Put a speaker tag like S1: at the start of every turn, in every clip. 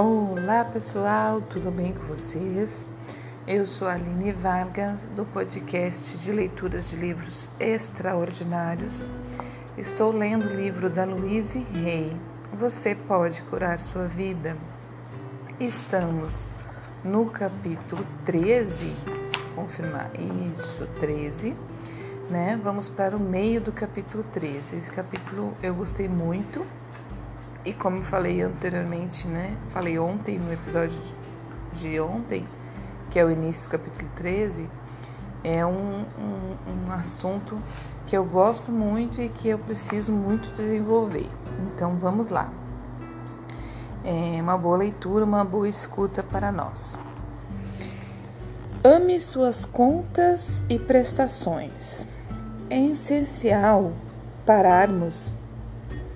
S1: Olá pessoal, tudo bem com vocês? Eu sou a Aline Vargas, do podcast de leituras de livros extraordinários. Estou lendo o livro da Louise Hay, Você Pode Curar Sua Vida. Estamos no capítulo 13, deixa eu confirmar, isso, 13, né? Vamos para o meio do capítulo 13. Esse capítulo eu gostei muito e como falei anteriormente, né? Falei ontem no episódio de ontem, que é o início do capítulo 13, é um, um, um assunto que eu gosto muito e que eu preciso muito desenvolver. Então vamos lá. É uma boa leitura, uma boa escuta para nós. Ame suas contas e prestações. É essencial pararmos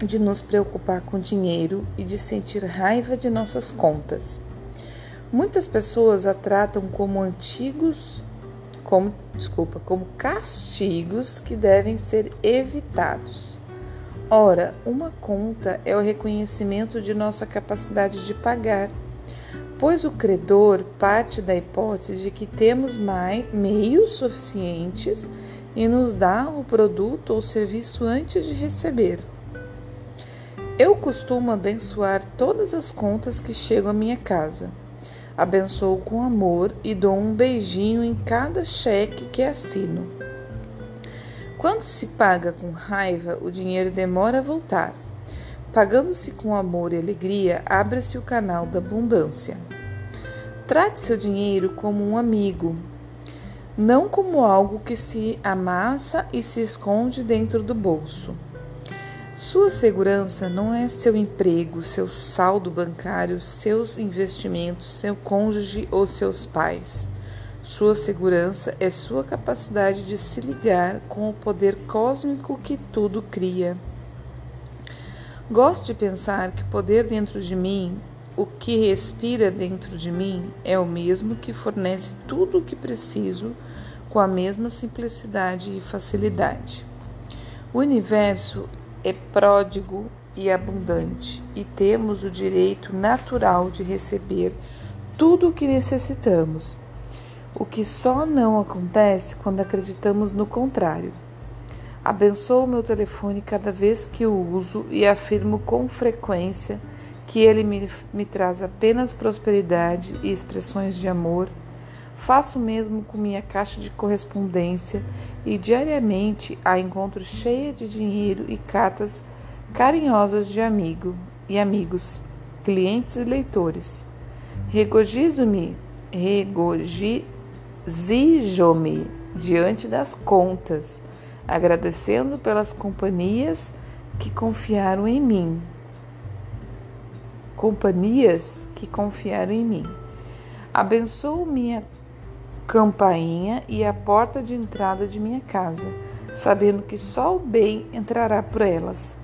S1: de nos preocupar com dinheiro e de sentir raiva de nossas contas. Muitas pessoas a tratam como antigos, como, desculpa, como castigos que devem ser evitados. Ora, uma conta é o reconhecimento de nossa capacidade de pagar, pois o credor parte da hipótese de que temos mais, meios suficientes e nos dá o produto ou serviço antes de receber. Eu costumo abençoar todas as contas que chegam à minha casa. Abençoo com amor e dou um beijinho em cada cheque que assino. Quando se paga com raiva, o dinheiro demora a voltar. Pagando-se com amor e alegria, abre-se o canal da abundância. Trate seu dinheiro como um amigo, não como algo que se amassa e se esconde dentro do bolso. Sua segurança não é seu emprego, seu saldo bancário, seus investimentos, seu cônjuge ou seus pais. Sua segurança é sua capacidade de se ligar com o poder cósmico que tudo cria. Gosto de pensar que o poder dentro de mim, o que respira dentro de mim, é o mesmo que fornece tudo o que preciso com a mesma simplicidade e facilidade. O universo é pródigo e abundante, e temos o direito natural de receber tudo o que necessitamos, o que só não acontece quando acreditamos no contrário. Abençoo meu telefone cada vez que o uso e afirmo com frequência que ele me, me traz apenas prosperidade e expressões de amor. Faço mesmo com minha caixa de correspondência e diariamente a encontro cheia de dinheiro e cartas carinhosas de amigo e amigos, clientes e leitores. Regozijo-me, regozijo-me diante das contas, agradecendo pelas companhias que confiaram em mim. Companhias que confiaram em mim. Abençoo minha campainha e a porta de entrada de minha casa, sabendo que só o bem entrará por elas.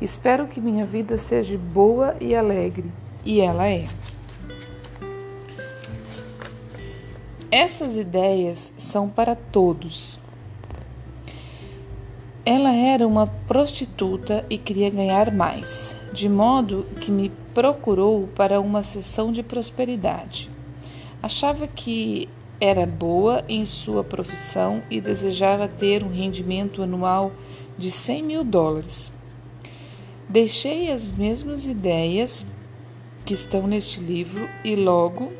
S1: Espero que minha vida seja boa e alegre, e ela é. Essas ideias são para todos. Ela era uma prostituta e queria ganhar mais, de modo que me procurou para uma sessão de prosperidade. Achava que era boa em sua profissão e desejava ter um rendimento anual de 100 mil dólares. Deixei as mesmas ideias que estão neste livro e logo,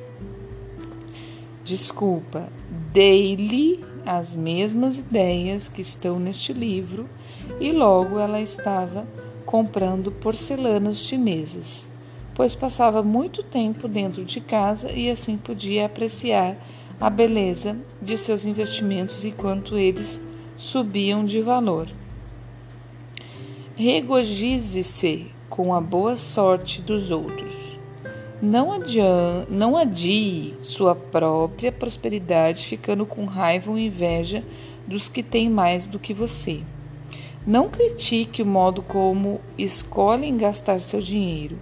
S1: desculpa, dei-lhe as mesmas ideias que estão neste livro e logo ela estava comprando porcelanas chinesas, pois passava muito tempo dentro de casa e assim podia apreciar a beleza de seus investimentos e quanto eles subiam de valor. Regozije-se com a boa sorte dos outros. Não, não adie sua própria prosperidade ficando com raiva ou inveja dos que têm mais do que você. Não critique o modo como escolhem gastar seu dinheiro,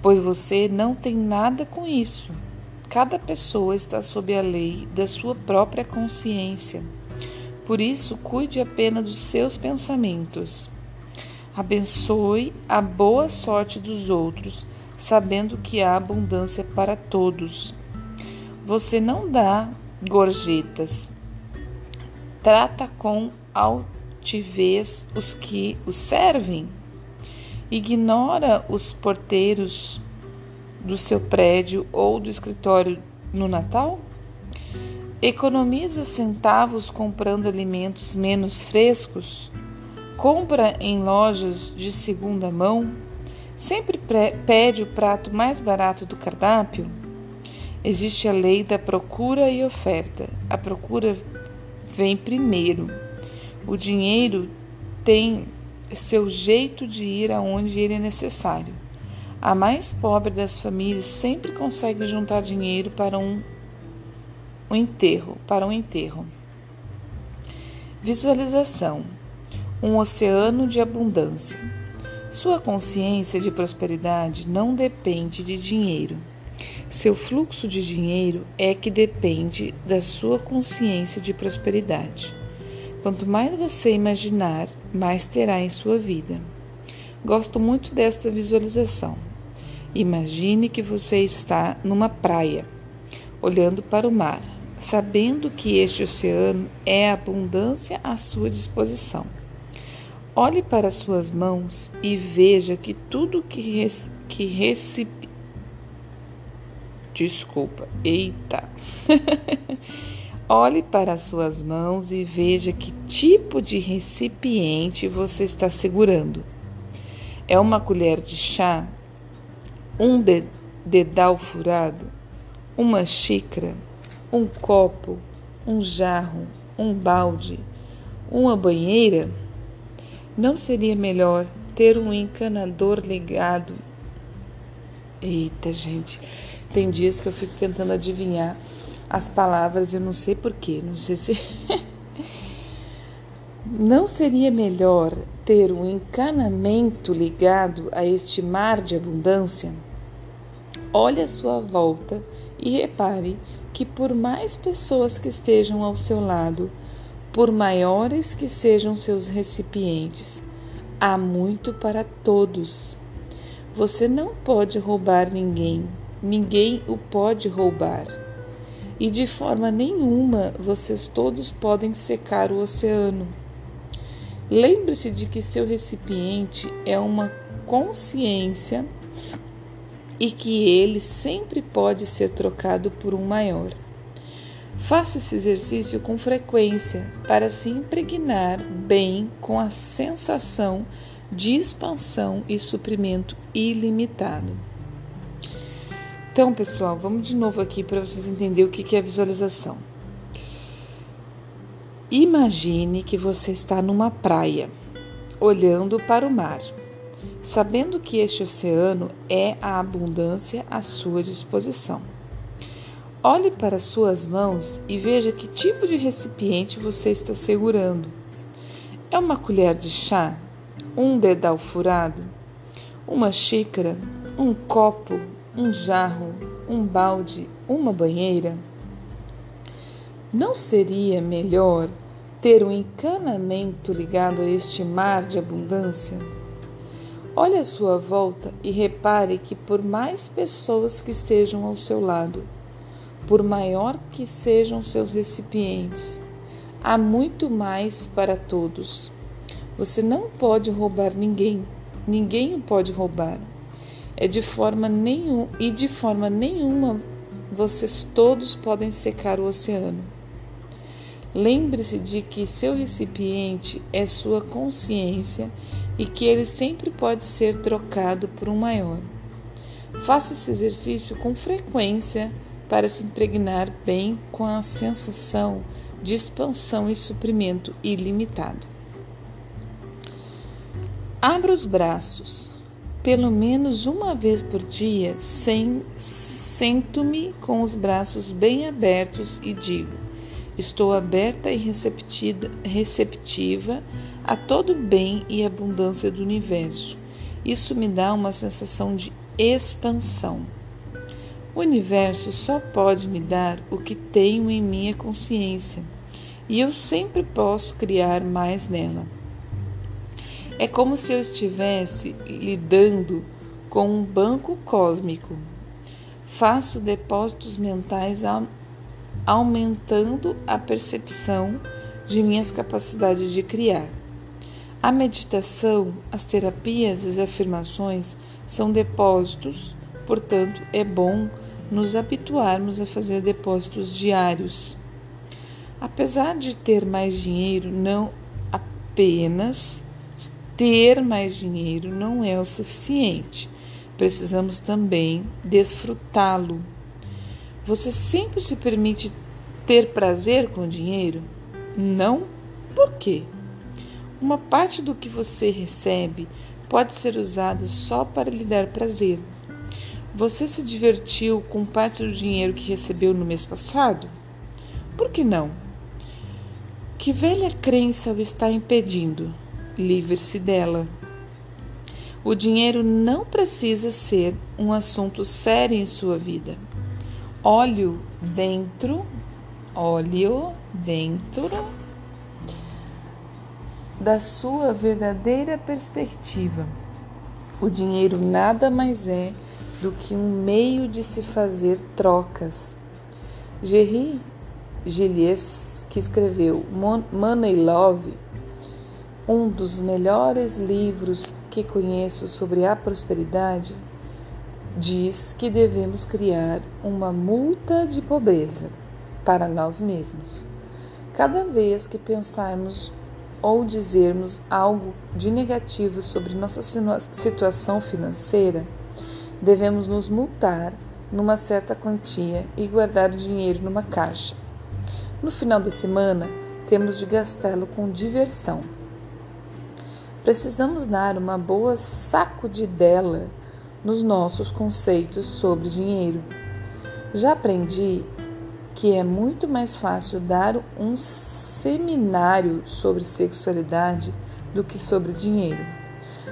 S1: pois você não tem nada com isso. Cada pessoa está sob a lei da sua própria consciência. Por isso, cuide apenas dos seus pensamentos. Abençoe a boa sorte dos outros, sabendo que há abundância para todos. Você não dá gorjetas, trata com altivez os que o servem, ignora os porteiros do seu prédio ou do escritório no Natal? Economiza centavos comprando alimentos menos frescos? Compra em lojas de segunda mão? Sempre pede o prato mais barato do cardápio? Existe a lei da procura e oferta. A procura vem primeiro. O dinheiro tem seu jeito de ir aonde ele é necessário. A mais pobre das famílias sempre consegue juntar dinheiro para um um enterro, para um enterro. Visualização: um oceano de abundância. Sua consciência de prosperidade não depende de dinheiro. Seu fluxo de dinheiro é que depende da sua consciência de prosperidade. Quanto mais você imaginar, mais terá em sua vida. Gosto muito desta visualização. Imagine que você está numa praia, olhando para o mar sabendo que este oceano é abundância à sua disposição. Olhe para suas mãos e veja que tudo que, res, que. Desculpa, eita! Olhe para suas mãos e veja que tipo de recipiente você está segurando. É uma colher de chá? Um dedal furado? Uma xícara? um copo, um jarro, um balde, uma banheira? Não seria melhor ter um encanador ligado? Eita, gente, tem dias que eu fico tentando adivinhar as palavras, eu não sei porquê, não sei se. não seria melhor ter um encanamento ligado a este mar de abundância? Olhe à sua volta e repare que, por mais pessoas que estejam ao seu lado, por maiores que sejam seus recipientes, há muito para todos. Você não pode roubar ninguém, ninguém o pode roubar. E de forma nenhuma vocês todos podem secar o oceano. Lembre-se de que seu recipiente é uma consciência e que ele sempre pode ser trocado por um maior. Faça esse exercício com frequência para se impregnar bem com a sensação de expansão e suprimento ilimitado. Então, pessoal, vamos de novo aqui para vocês entenderem o que é visualização. Imagine que você está numa praia, olhando para o mar sabendo que este oceano é a abundância à sua disposição. Olhe para suas mãos e veja que tipo de recipiente você está segurando. É uma colher de chá? Um dedal furado? Uma xícara? Um copo? Um jarro? Um balde? Uma banheira? Não seria melhor ter um encanamento ligado a este mar de abundância? Olhe à sua volta e repare que, por mais pessoas que estejam ao seu lado, por maior que sejam seus recipientes, há muito mais para todos. Você não pode roubar ninguém, ninguém o pode roubar. É de forma nenhum e de forma nenhuma vocês todos podem secar o oceano. Lembre-se de que seu recipiente é sua consciência e que ele sempre pode ser trocado por um maior. Faça esse exercício com frequência para se impregnar bem com a sensação de expansão e suprimento ilimitado. Abra os braços. Pelo menos uma vez por dia, sento-me com os braços bem abertos e digo: Estou aberta e receptiva a todo o bem e abundância do universo. Isso me dá uma sensação de expansão. O universo só pode me dar o que tenho em minha consciência, e eu sempre posso criar mais nela. É como se eu estivesse lidando com um banco cósmico. Faço depósitos mentais aumentando a percepção de minhas capacidades de criar. A meditação, as terapias as afirmações são depósitos, portanto, é bom nos habituarmos a fazer depósitos diários. Apesar de ter mais dinheiro, não apenas ter mais dinheiro não é o suficiente. Precisamos também desfrutá-lo. Você sempre se permite ter prazer com o dinheiro? Não? Por quê? Uma parte do que você recebe pode ser usada só para lhe dar prazer. Você se divertiu com parte do dinheiro que recebeu no mês passado? Por que não? Que velha crença o está impedindo? Livre-se dela. O dinheiro não precisa ser um assunto sério em sua vida. Olhe dentro, olhe dentro da sua verdadeira perspectiva. O dinheiro nada mais é do que um meio de se fazer trocas. Gerry Gillies, que escreveu Money Love, um dos melhores livros que conheço sobre a prosperidade, diz que devemos criar uma multa de pobreza para nós mesmos. Cada vez que pensarmos ou dizermos algo de negativo sobre nossa situação financeira, devemos nos multar numa certa quantia e guardar o dinheiro numa caixa. No final da semana, temos de gastá-lo com diversão. Precisamos dar uma boa sacudidela nos nossos conceitos sobre dinheiro. Já aprendi que é muito mais fácil dar um seminário sobre sexualidade do que sobre dinheiro.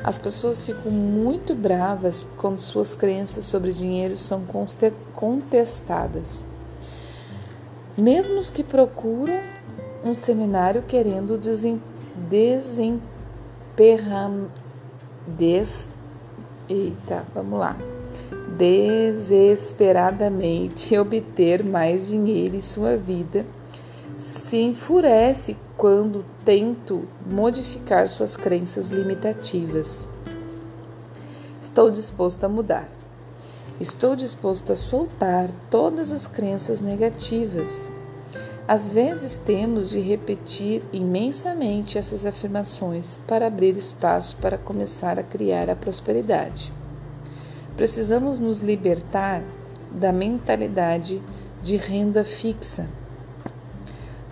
S1: As pessoas ficam muito bravas quando suas crenças sobre dinheiro são contestadas. Mesmo os que procuram um seminário querendo desemperrar. Des, eita, vamos lá. Desesperadamente obter mais dinheiro em sua vida se enfurece quando tento modificar suas crenças limitativas. Estou disposto a mudar. Estou disposto a soltar todas as crenças negativas. Às vezes temos de repetir imensamente essas afirmações para abrir espaço para começar a criar a prosperidade. Precisamos nos libertar da mentalidade de renda fixa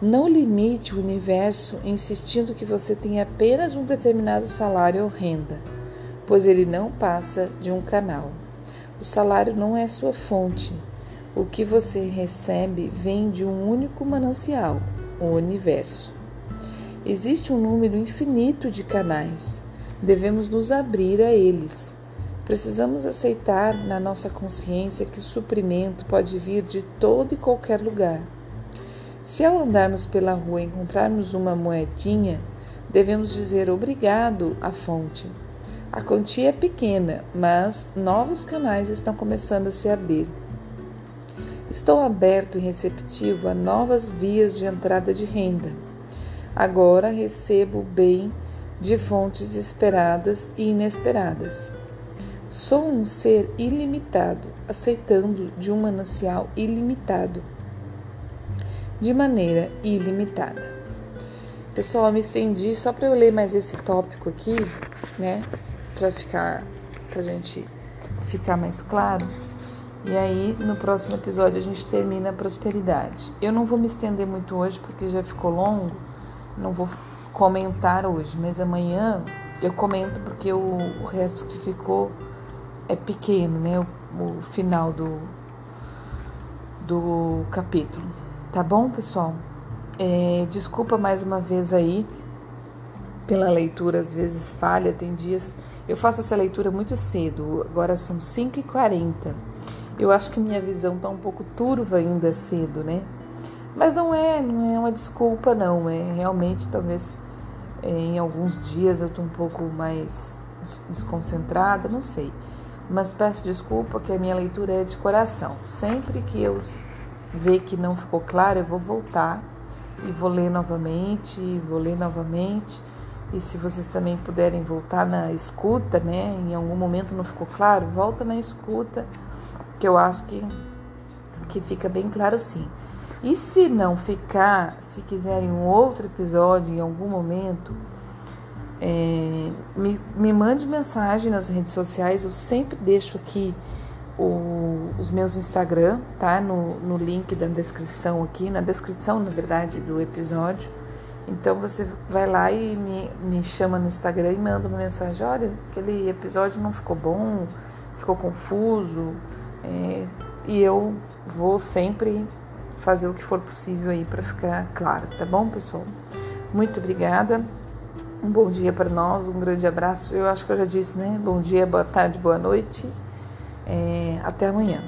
S1: não limite o universo insistindo que você tem apenas um determinado salário ou renda, pois ele não passa de um canal. O salário não é sua fonte. O que você recebe vem de um único manancial, o universo. Existe um número infinito de canais. Devemos nos abrir a eles. Precisamos aceitar na nossa consciência que o suprimento pode vir de todo e qualquer lugar se ao andarmos pela rua encontrarmos uma moedinha, devemos dizer obrigado à fonte. A quantia é pequena, mas novos canais estão começando a se abrir. Estou aberto e receptivo a novas vias de entrada de renda. Agora recebo bem de fontes esperadas e inesperadas. Sou um ser ilimitado, aceitando de um manancial ilimitado de maneira ilimitada. Pessoal, me estendi só para eu ler mais esse tópico aqui, né, para ficar pra gente ficar mais claro. E aí, no próximo episódio a gente termina a prosperidade. Eu não vou me estender muito hoje porque já ficou longo, não vou comentar hoje, mas amanhã eu comento porque o, resto que ficou é pequeno, né? O, o final do, do capítulo. Tá bom, pessoal? É, desculpa mais uma vez aí pela leitura, às vezes falha, tem dias. Eu faço essa leitura muito cedo, agora são 5h40. Eu acho que minha visão tá um pouco turva ainda cedo, né? Mas não é, não é uma desculpa, não. É realmente, talvez é, em alguns dias eu tô um pouco mais desconcentrada, não sei. mas peço desculpa que a minha leitura é de coração. Sempre que eu ver que não ficou claro, eu vou voltar e vou ler novamente, vou ler novamente. E se vocês também puderem voltar na escuta, né? Em algum momento não ficou claro, volta na escuta, que eu acho que, que fica bem claro sim. E se não ficar, se quiserem um outro episódio em algum momento, é, me, me mande mensagem nas redes sociais, eu sempre deixo aqui o, os meus Instagram, tá? No, no link da descrição aqui, na descrição, na verdade, do episódio. Então você vai lá e me, me chama no Instagram e manda uma mensagem: olha, aquele episódio não ficou bom, ficou confuso. É, e eu vou sempre fazer o que for possível aí para ficar claro, tá bom, pessoal? Muito obrigada. Um bom dia para nós, um grande abraço. Eu acho que eu já disse, né? Bom dia, boa tarde, boa noite. É, até amanhã.